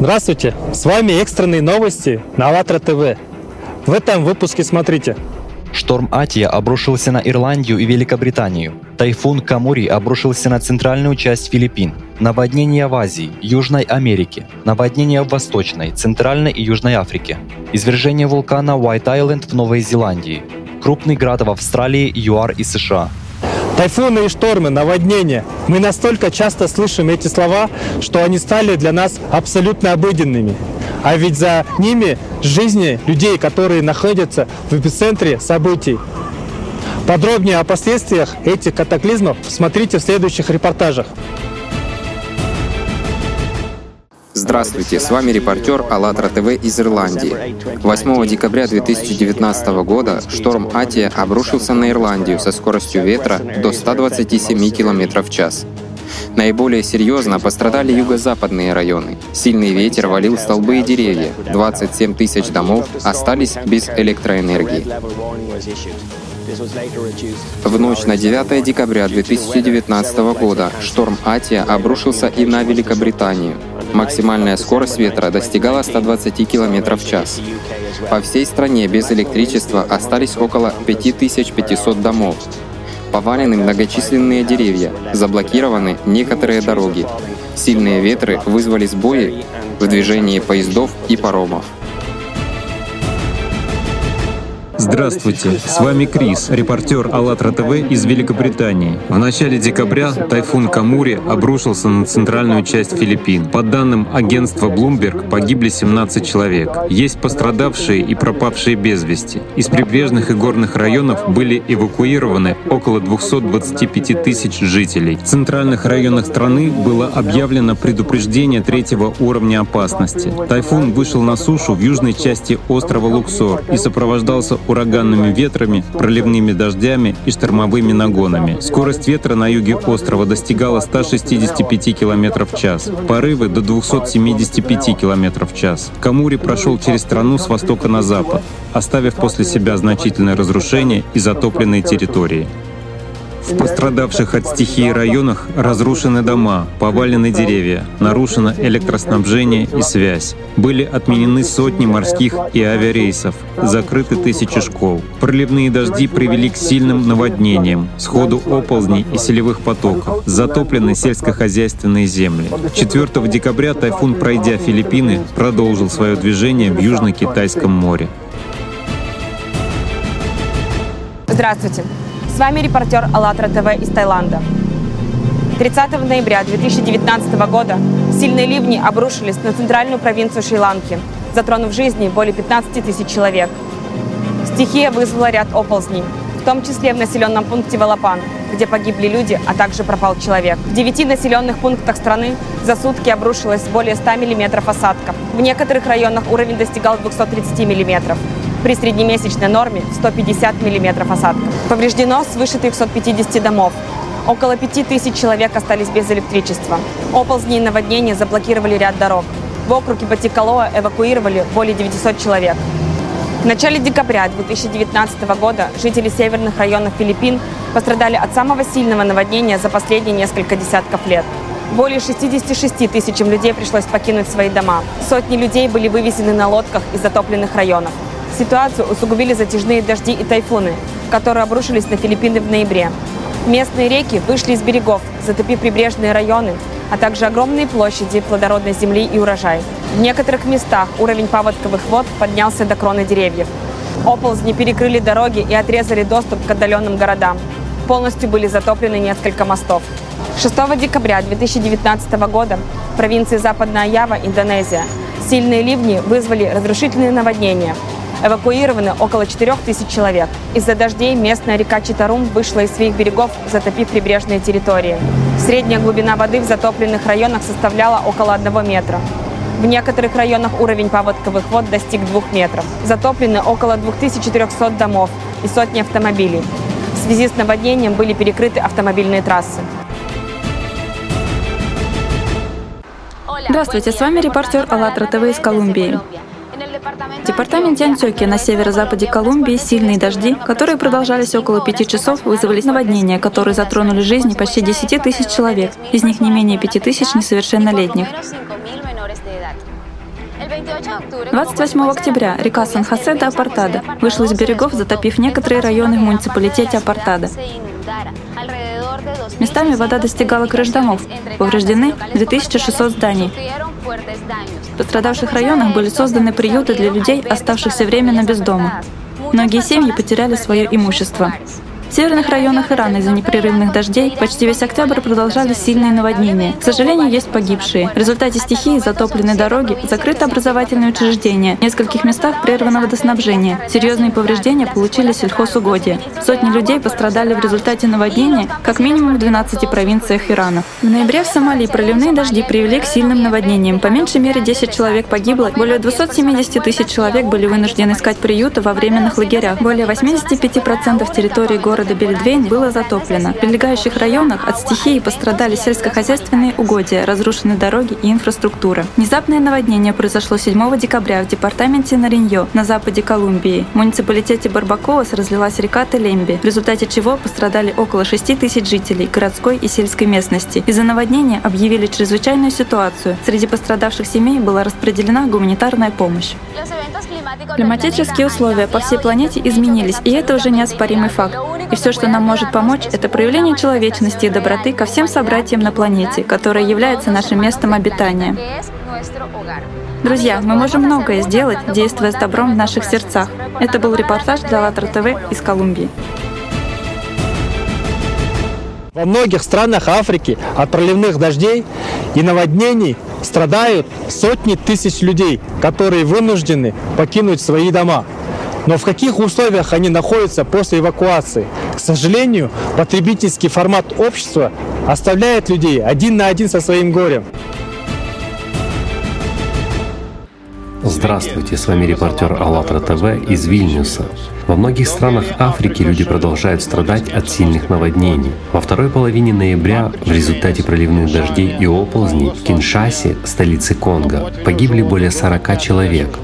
Здравствуйте! С вами экстренные новости на АЛЛАТРА ТВ. В этом выпуске смотрите. Шторм Атия обрушился на Ирландию и Великобританию. Тайфун Камури обрушился на центральную часть Филиппин. Наводнение в Азии, Южной Америке. Наводнение в Восточной, Центральной и Южной Африке. Извержение вулкана Уайт-Айленд в Новой Зеландии. Крупный град в Австралии, ЮАР и США. Тайфуны и штормы, наводнения. Мы настолько часто слышим эти слова, что они стали для нас абсолютно обыденными. А ведь за ними жизни людей, которые находятся в эпицентре событий. Подробнее о последствиях этих катаклизмов смотрите в следующих репортажах. Здравствуйте, с вами репортер АЛЛАТРА ТВ из Ирландии. 8 декабря 2019 года шторм Атия обрушился на Ирландию со скоростью ветра до 127 км в час. Наиболее серьезно пострадали юго-западные районы. Сильный ветер валил столбы и деревья. 27 тысяч домов остались без электроэнергии. В ночь на 9 декабря 2019 года шторм Атия обрушился и на Великобританию. Максимальная скорость ветра достигала 120 км в час. По всей стране без электричества остались около 5500 домов. Повалены многочисленные деревья, заблокированы некоторые дороги. Сильные ветры вызвали сбои в движении поездов и паромов. Здравствуйте, с вами Крис, репортер АЛЛАТРА ТВ из Великобритании. В начале декабря тайфун Камури обрушился на центральную часть Филиппин. По данным агентства Bloomberg, погибли 17 человек. Есть пострадавшие и пропавшие без вести. Из прибрежных и горных районов были эвакуированы около 225 тысяч жителей. В центральных районах страны было объявлено предупреждение третьего уровня опасности. Тайфун вышел на сушу в южной части острова Луксор и сопровождался ураганными ветрами, проливными дождями и штормовыми нагонами. Скорость ветра на юге острова достигала 165 км в час, порывы до 275 км в час. Камури прошел через страну с востока на запад, оставив после себя значительное разрушение и затопленные территории. В пострадавших от стихии районах разрушены дома, повалены деревья, нарушено электроснабжение и связь. Были отменены сотни морских и авиарейсов, закрыты тысячи школ. Проливные дожди привели к сильным наводнениям, сходу оползней и селевых потоков, затоплены сельскохозяйственные земли. 4 декабря тайфун, пройдя Филиппины, продолжил свое движение в Южно-Китайском море. Здравствуйте! Вами репортер АЛЛАТРА ТВ из Таиланда. 30 ноября 2019 года сильные ливни обрушились на центральную провинцию Шри-Ланки, затронув жизни более 15 тысяч человек. Стихия вызвала ряд оползней, в том числе в населенном пункте Валапан, где погибли люди, а также пропал человек. В девяти населенных пунктах страны за сутки обрушилось более 100 мм осадков. В некоторых районах уровень достигал 230 мм при среднемесячной норме 150 мм осадков. Повреждено свыше 350 домов. Около 5000 человек остались без электричества. Оползни и наводнения заблокировали ряд дорог. В округе Батикалоа эвакуировали более 900 человек. В начале декабря 2019 года жители северных районов Филиппин пострадали от самого сильного наводнения за последние несколько десятков лет. Более 66 тысячам людей пришлось покинуть свои дома. Сотни людей были вывезены на лодках из затопленных районов. Ситуацию усугубили затяжные дожди и тайфуны, которые обрушились на Филиппины в ноябре. Местные реки вышли из берегов, затопив прибрежные районы, а также огромные площади плодородной земли и урожай. В некоторых местах уровень паводковых вод поднялся до кроны деревьев. Оползни перекрыли дороги и отрезали доступ к отдаленным городам. Полностью были затоплены несколько мостов. 6 декабря 2019 года в провинции Западная Ява, Индонезия, сильные ливни вызвали разрушительные наводнения, Эвакуированы около 4 тысяч человек. Из-за дождей местная река Читарум вышла из своих берегов, затопив прибрежные территории. Средняя глубина воды в затопленных районах составляла около 1 метра. В некоторых районах уровень паводковых вод достиг 2 метров. Затоплены около 2400 домов и сотни автомобилей. В связи с наводнением были перекрыты автомобильные трассы. Здравствуйте, с вами репортер АЛЛАТРА ТВ из Колумбии. В департаменте Антиокия на северо-западе Колумбии сильные дожди, которые продолжались около пяти часов, вызвали наводнения, которые затронули жизни почти 10 тысяч человек, из них не менее 5 тысяч несовершеннолетних. 28 октября река Сан-Хосе до Апартада вышла из берегов, затопив некоторые районы в муниципалитете Апартада. Местами вода достигала крыш домов. Повреждены 2600 зданий. Пострадавших районах были созданы приюты для людей, оставшихся временно без дома. Многие семьи потеряли свое имущество. В северных районах Ирана из-за непрерывных дождей почти весь октябрь продолжались сильные наводнения. К сожалению, есть погибшие. В результате стихии затоплены дороги, закрыты образовательные учреждения, в нескольких местах прервано водоснабжение. Серьезные повреждения получили сельхозугодия. Сотни людей пострадали в результате наводнения как минимум в 12 провинциях Ирана. В ноябре в Сомали проливные дожди привели к сильным наводнениям. По меньшей мере 10 человек погибло, более 270 тысяч человек были вынуждены искать приюты во временных лагерях. Более 85% территории города города Бельдвейн было затоплено. В прилегающих районах от стихии пострадали сельскохозяйственные угодья, разрушены дороги и инфраструктура. Внезапное наводнение произошло 7 декабря в департаменте Нариньо на западе Колумбии. В муниципалитете Барбакоас разлилась река Телемби, в результате чего пострадали около 6 тысяч жителей городской и сельской местности. Из-за наводнения объявили чрезвычайную ситуацию. Среди пострадавших семей была распределена гуманитарная помощь. Климатические условия по всей планете изменились, и это уже неоспоримый факт. И все, что нам может помочь, это проявление человечности и доброты ко всем собратьям на планете, которая является нашим местом обитания. Друзья, мы можем многое сделать, действуя с добром в наших сердцах. Это был репортаж для АЛЛАТРА ТВ из Колумбии. Во многих странах Африки от проливных дождей и наводнений страдают сотни тысяч людей, которые вынуждены покинуть свои дома. Но в каких условиях они находятся после эвакуации? К сожалению, потребительский формат общества оставляет людей один на один со своим горем. Здравствуйте, с вами репортер АЛЛАТРА ТВ из Вильнюса. Во многих странах Африки люди продолжают страдать от сильных наводнений. Во второй половине ноября в результате проливных дождей и оползней в Киншасе, столице Конго, погибли более 40 человек.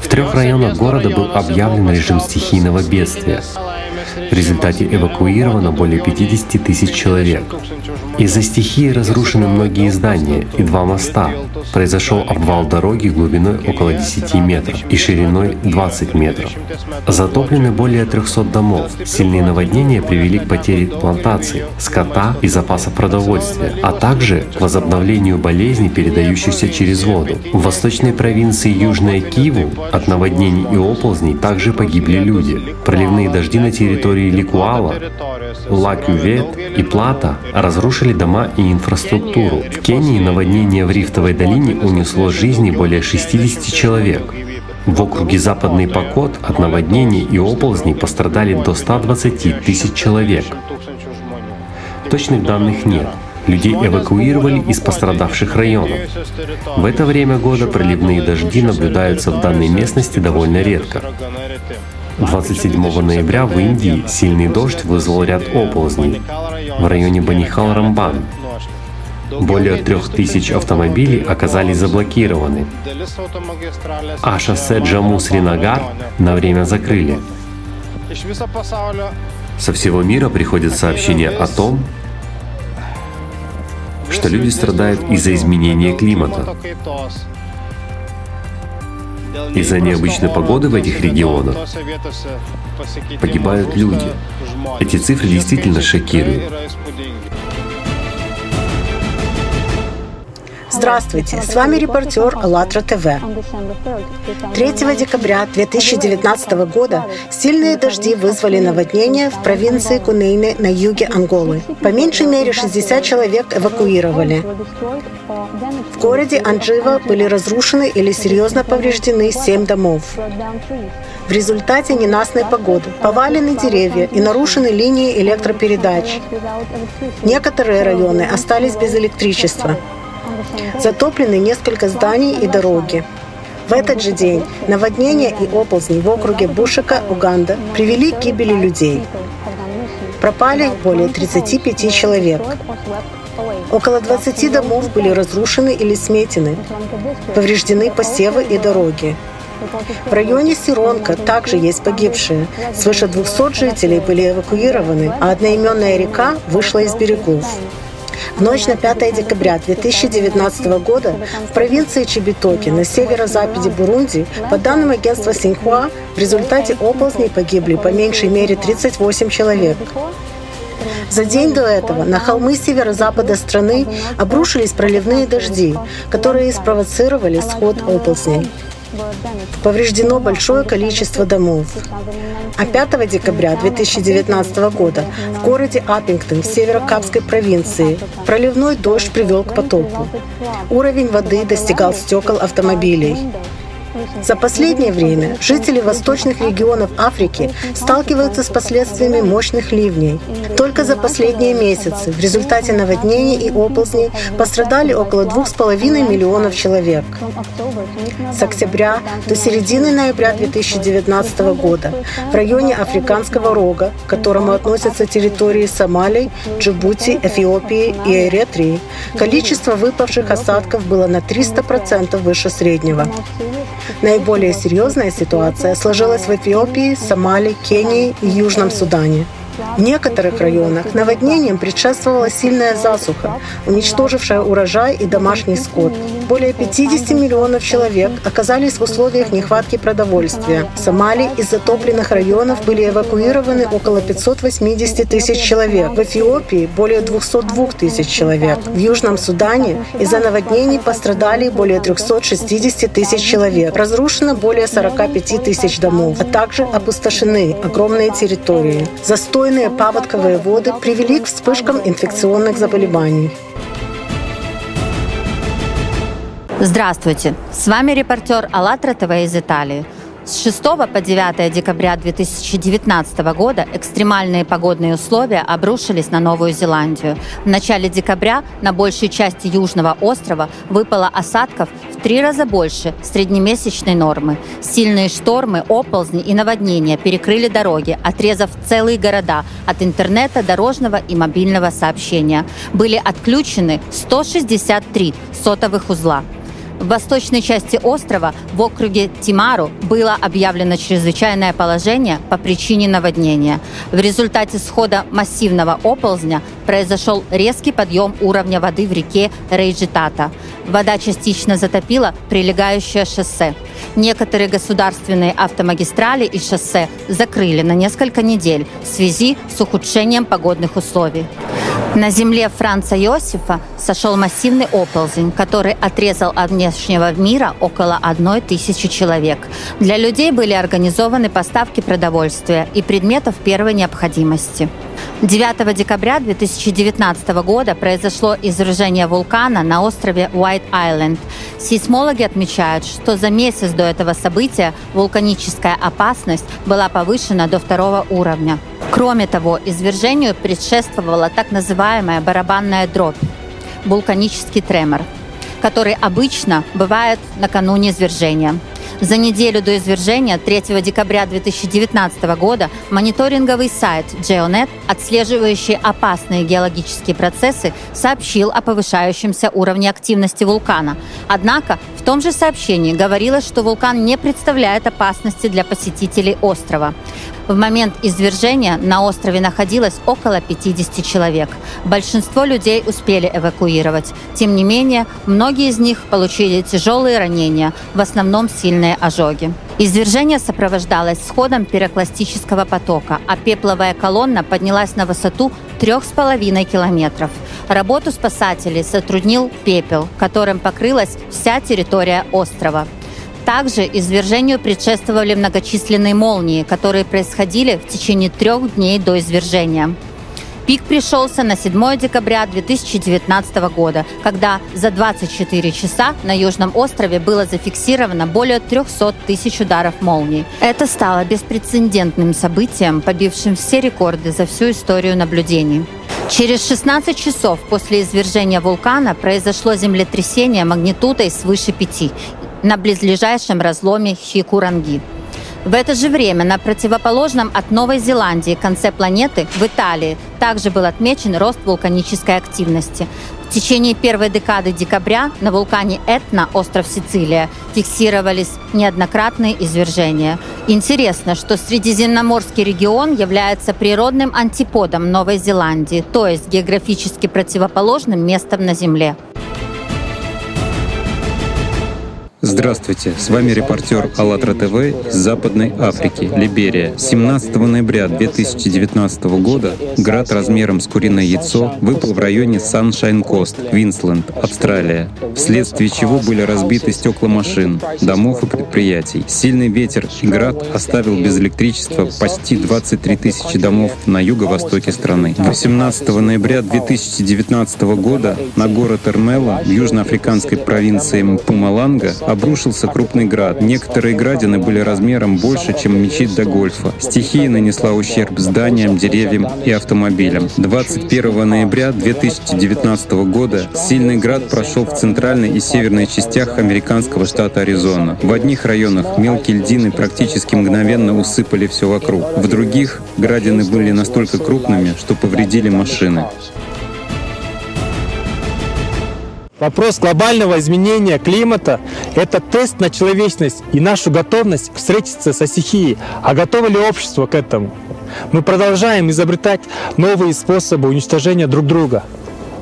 В трех районах города был объявлен режим стихийного бедствия. В результате эвакуировано более 50 тысяч человек. Из-за стихии разрушены многие здания и два моста. Произошел обвал дороги глубиной около 10 метров и шириной 20 метров. Затоплены более 300 домов. Сильные наводнения привели к потере плантаций, скота и запасов продовольствия, а также к возобновлению болезней, передающихся через воду. В восточной провинции Южная Киву от наводнений и оползней также погибли люди. Проливные дожди на территории Ликуала, Ла-Кювет и Плата разрушили дома и инфраструктуру. В Кении наводнение в Рифтовой долине унесло жизни более 60 человек. В округе Западный Покот от наводнений и оползней пострадали до 120 тысяч человек. Точных данных нет. Людей эвакуировали из пострадавших районов. В это время года проливные дожди наблюдаются в данной местности довольно редко. 27 ноября в Индии сильный дождь вызвал ряд оползней в районе Банихал-Рамбан. Более трех тысяч автомобилей оказались заблокированы, а шоссе Джаму-Сринагар на время закрыли. Со всего мира приходят сообщения о том, что люди страдают из-за изменения климата. Из-за необычной погоды в этих регионах погибают люди. Эти цифры действительно шокируют. Здравствуйте, с вами репортер АЛЛАТРА ТВ. 3 декабря 2019 года сильные дожди вызвали наводнение в провинции Кунейны на юге Анголы. По меньшей мере 60 человек эвакуировали. В городе Анджива были разрушены или серьезно повреждены 7 домов. В результате ненастной погоды повалены деревья и нарушены линии электропередач. Некоторые районы остались без электричества. Затоплены несколько зданий и дороги. В этот же день наводнения и оползни в округе Бушика, Уганда, привели к гибели людей. Пропали более 35 человек. Около 20 домов были разрушены или сметены. Повреждены посевы и дороги. В районе Сиронка также есть погибшие. Свыше 200 жителей были эвакуированы, а одноименная река вышла из берегов. В ночь на 5 декабря 2019 года в провинции Чебитоки на северо-западе Бурунди, по данным агентства Синьхуа, в результате оползней погибли по меньшей мере 38 человек. За день до этого на холмы северо-запада страны обрушились проливные дожди, которые спровоцировали сход оползней. Повреждено большое количество домов. А 5 декабря 2019 года в городе Аппингтон в северо-капской провинции проливной дождь привел к потопу. Уровень воды достигал стекол автомобилей. За последнее время жители восточных регионов Африки сталкиваются с последствиями мощных ливней. Только за последние месяцы в результате наводнений и оползней пострадали около 2,5 миллионов человек. С октября до середины ноября 2019 года в районе Африканского рога, к которому относятся территории Сомали, Джибути, Эфиопии и Эритрии, количество выпавших осадков было на 300% выше среднего. Наиболее серьезная ситуация сложилась в Эфиопии, Сомали, Кении и Южном Судане. В некоторых районах наводнением предшествовала сильная засуха, уничтожившая урожай и домашний скот. Более 50 миллионов человек оказались в условиях нехватки продовольствия. В Сомали из затопленных районов были эвакуированы около 580 тысяч человек. В Эфиопии более 202 тысяч человек. В Южном Судане из-за наводнений пострадали более 360 тысяч человек. Разрушено более 45 тысяч домов, а также опустошены огромные территории. Застой Застойные паводковые воды привели к вспышкам инфекционных заболеваний. Здравствуйте! С вами репортер АЛЛАТРА ТВ из Италии – с 6 по 9 декабря 2019 года экстремальные погодные условия обрушились на Новую Зеландию. В начале декабря на большей части Южного острова выпало осадков в три раза больше среднемесячной нормы. Сильные штормы, оползни и наводнения перекрыли дороги, отрезав целые города от интернета, дорожного и мобильного сообщения. Были отключены 163 сотовых узла. В восточной части острова, в округе Тимару, было объявлено чрезвычайное положение по причине наводнения. В результате схода массивного оползня произошел резкий подъем уровня воды в реке Рейджитата. Вода частично затопила прилегающее шоссе. Некоторые государственные автомагистрали и шоссе закрыли на несколько недель в связи с ухудшением погодных условий. На земле Франца Иосифа сошел массивный оползень, который отрезал от внешнего мира около одной тысячи человек. Для людей были организованы поставки продовольствия и предметов первой необходимости. 9 декабря 2019 года произошло извержение вулкана на острове Уайт-Айленд. Сейсмологи отмечают, что за месяц до этого события вулканическая опасность была повышена до второго уровня. Кроме того, извержению предшествовала так называемая барабанная дробь – вулканический тремор, который обычно бывает накануне извержения. За неделю до извержения 3 декабря 2019 года мониторинговый сайт GeoNet, отслеживающий опасные геологические процессы, сообщил о повышающемся уровне активности вулкана. Однако том же сообщении говорилось, что вулкан не представляет опасности для посетителей острова. В момент извержения на острове находилось около 50 человек. Большинство людей успели эвакуировать. Тем не менее, многие из них получили тяжелые ранения, в основном сильные ожоги. Извержение сопровождалось сходом пирокластического потока, а пепловая колонна поднялась на высоту 3,5 километров. Работу спасателей сотруднил пепел, которым покрылась вся территория острова. Также извержению предшествовали многочисленные молнии, которые происходили в течение трех дней до извержения. Пик пришелся на 7 декабря 2019 года, когда за 24 часа на Южном острове было зафиксировано более 300 тысяч ударов молний. Это стало беспрецедентным событием, побившим все рекорды за всю историю наблюдений. Через 16 часов после извержения вулкана произошло землетрясение магнитудой свыше 5 на близлежащем разломе Хикуранги. В это же время на противоположном от Новой Зеландии конце планеты, в Италии, также был отмечен рост вулканической активности. В течение первой декады декабря на вулкане Этна, остров Сицилия, фиксировались неоднократные извержения. Интересно, что Средиземноморский регион является природным антиподом Новой Зеландии, то есть географически противоположным местом на Земле. Здравствуйте, с вами репортер АЛЛАТРА ТВ из Западной Африки, Либерия. 17 ноября 2019 года град размером с куриное яйцо выпал в районе Саншайн-Кост, Квинсленд, Австралия, вследствие чего были разбиты стекла машин, домов и предприятий. Сильный ветер и град оставил без электричества почти 23 тысячи домов на юго-востоке страны. 18 ноября 2019 года на город Эрмело в южноафриканской провинции Мпумаланга обрушился крупный град. Некоторые градины были размером больше, чем мячи до гольфа. Стихия нанесла ущерб зданиям, деревьям и автомобилям. 21 ноября 2019 года сильный град прошел в центральной и северной частях американского штата Аризона. В одних районах мелкие льдины практически мгновенно усыпали все вокруг. В других градины были настолько крупными, что повредили машины. Вопрос глобального изменения климата – это тест на человечность и нашу готовность встретиться со стихией. А готово ли общество к этому? Мы продолжаем изобретать новые способы уничтожения друг друга.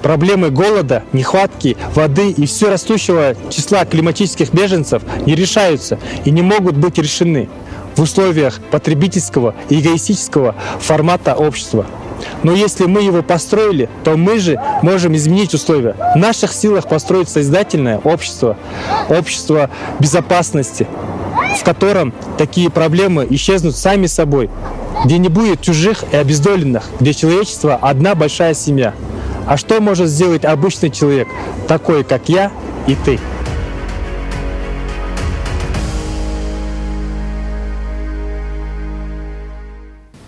Проблемы голода, нехватки воды и все растущего числа климатических беженцев не решаются и не могут быть решены в условиях потребительского и эгоистического формата общества. Но если мы его построили, то мы же можем изменить условия. В наших силах построить созидательное общество, общество безопасности, в котором такие проблемы исчезнут сами собой, где не будет чужих и обездоленных, где человечество — одна большая семья. А что может сделать обычный человек, такой, как я и ты?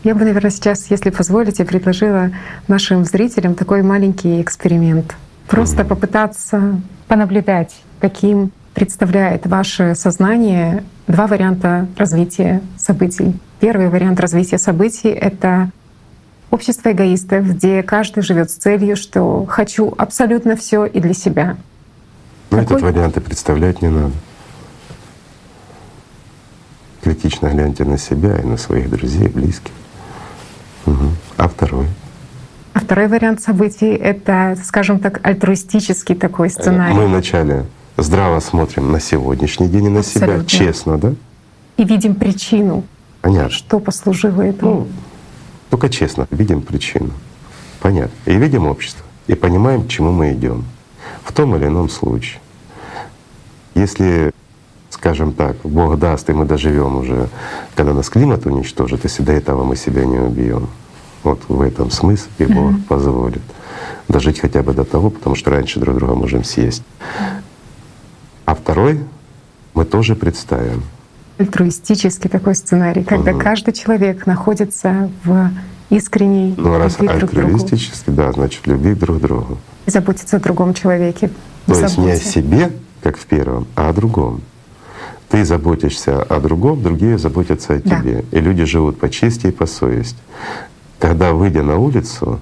Я бы, наверное, сейчас, если позволите, предложила нашим зрителям такой маленький эксперимент. Просто попытаться понаблюдать, каким представляет ваше сознание два варианта развития событий. Первый вариант развития событий — это общество эгоистов, где каждый живет с целью, что хочу абсолютно все и для себя. Но Такой... этот вариант и представлять не надо. Критично гляньте на себя и на своих друзей, близких. Угу. А второй? А второй вариант событий — это, скажем так, альтруистический такой сценарий. Мы вначале здраво смотрим на сегодняшний день и на Абсолютно. себя, честно, да? И видим причину. Понятно. Что послужило этому? Ну, только честно видим причину. Понятно. И видим общество, и понимаем, к чему мы идем в том или ином случае. Если скажем так, Бог даст, и мы доживем уже, когда нас климат уничтожит, если до этого мы себя не убьем. Вот в этом смысле Бог mm-hmm. позволит дожить хотя бы до того, потому что раньше друг друга можем съесть. А второй мы тоже представим. Альтруистический такой сценарий, когда угу. каждый человек находится в искренней ну, раз любви друг альтруистически, да, значит любви друг к другу. И заботиться о другом человеке. То есть не о себе, как в первом, а о другом. Ты заботишься о другом, другие заботятся о тебе. Да. И люди живут по чести и по совести. Когда, выйдя на улицу,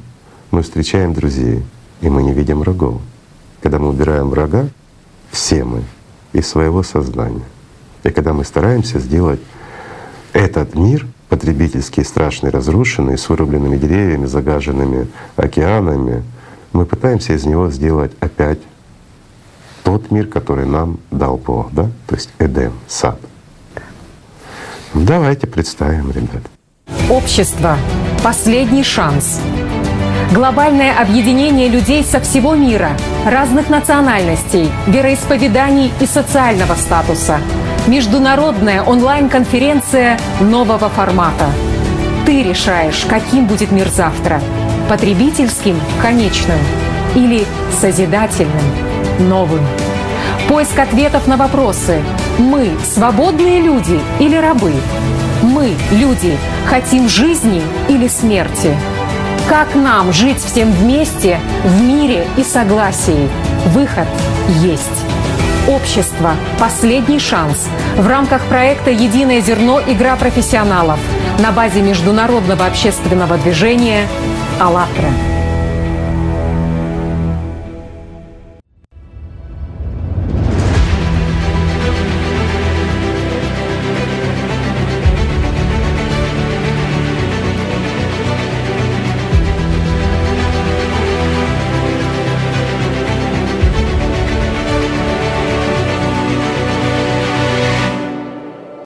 мы встречаем друзей, и мы не видим врагов. Когда мы убираем врага, все мы из своего сознания. И когда мы стараемся сделать этот мир потребительский, страшный, разрушенный, с вырубленными деревьями, загаженными океанами, мы пытаемся из него сделать опять тот мир, который нам дал Бог, да? То есть Эдем, сад. Давайте представим, ребят. Общество — последний шанс. Глобальное объединение людей со всего мира, разных национальностей, вероисповеданий и социального статуса. Международная онлайн-конференция нового формата. Ты решаешь, каким будет мир завтра. Потребительским — конечным или созидательным — новым. Поиск ответов на вопросы «Мы – свободные люди или рабы?» «Мы, люди, хотим жизни или смерти?» Как нам жить всем вместе, в мире и согласии? Выход есть. Общество. Последний шанс. В рамках проекта «Единое зерно. Игра профессионалов» на базе международного общественного движения «АЛЛАТРА».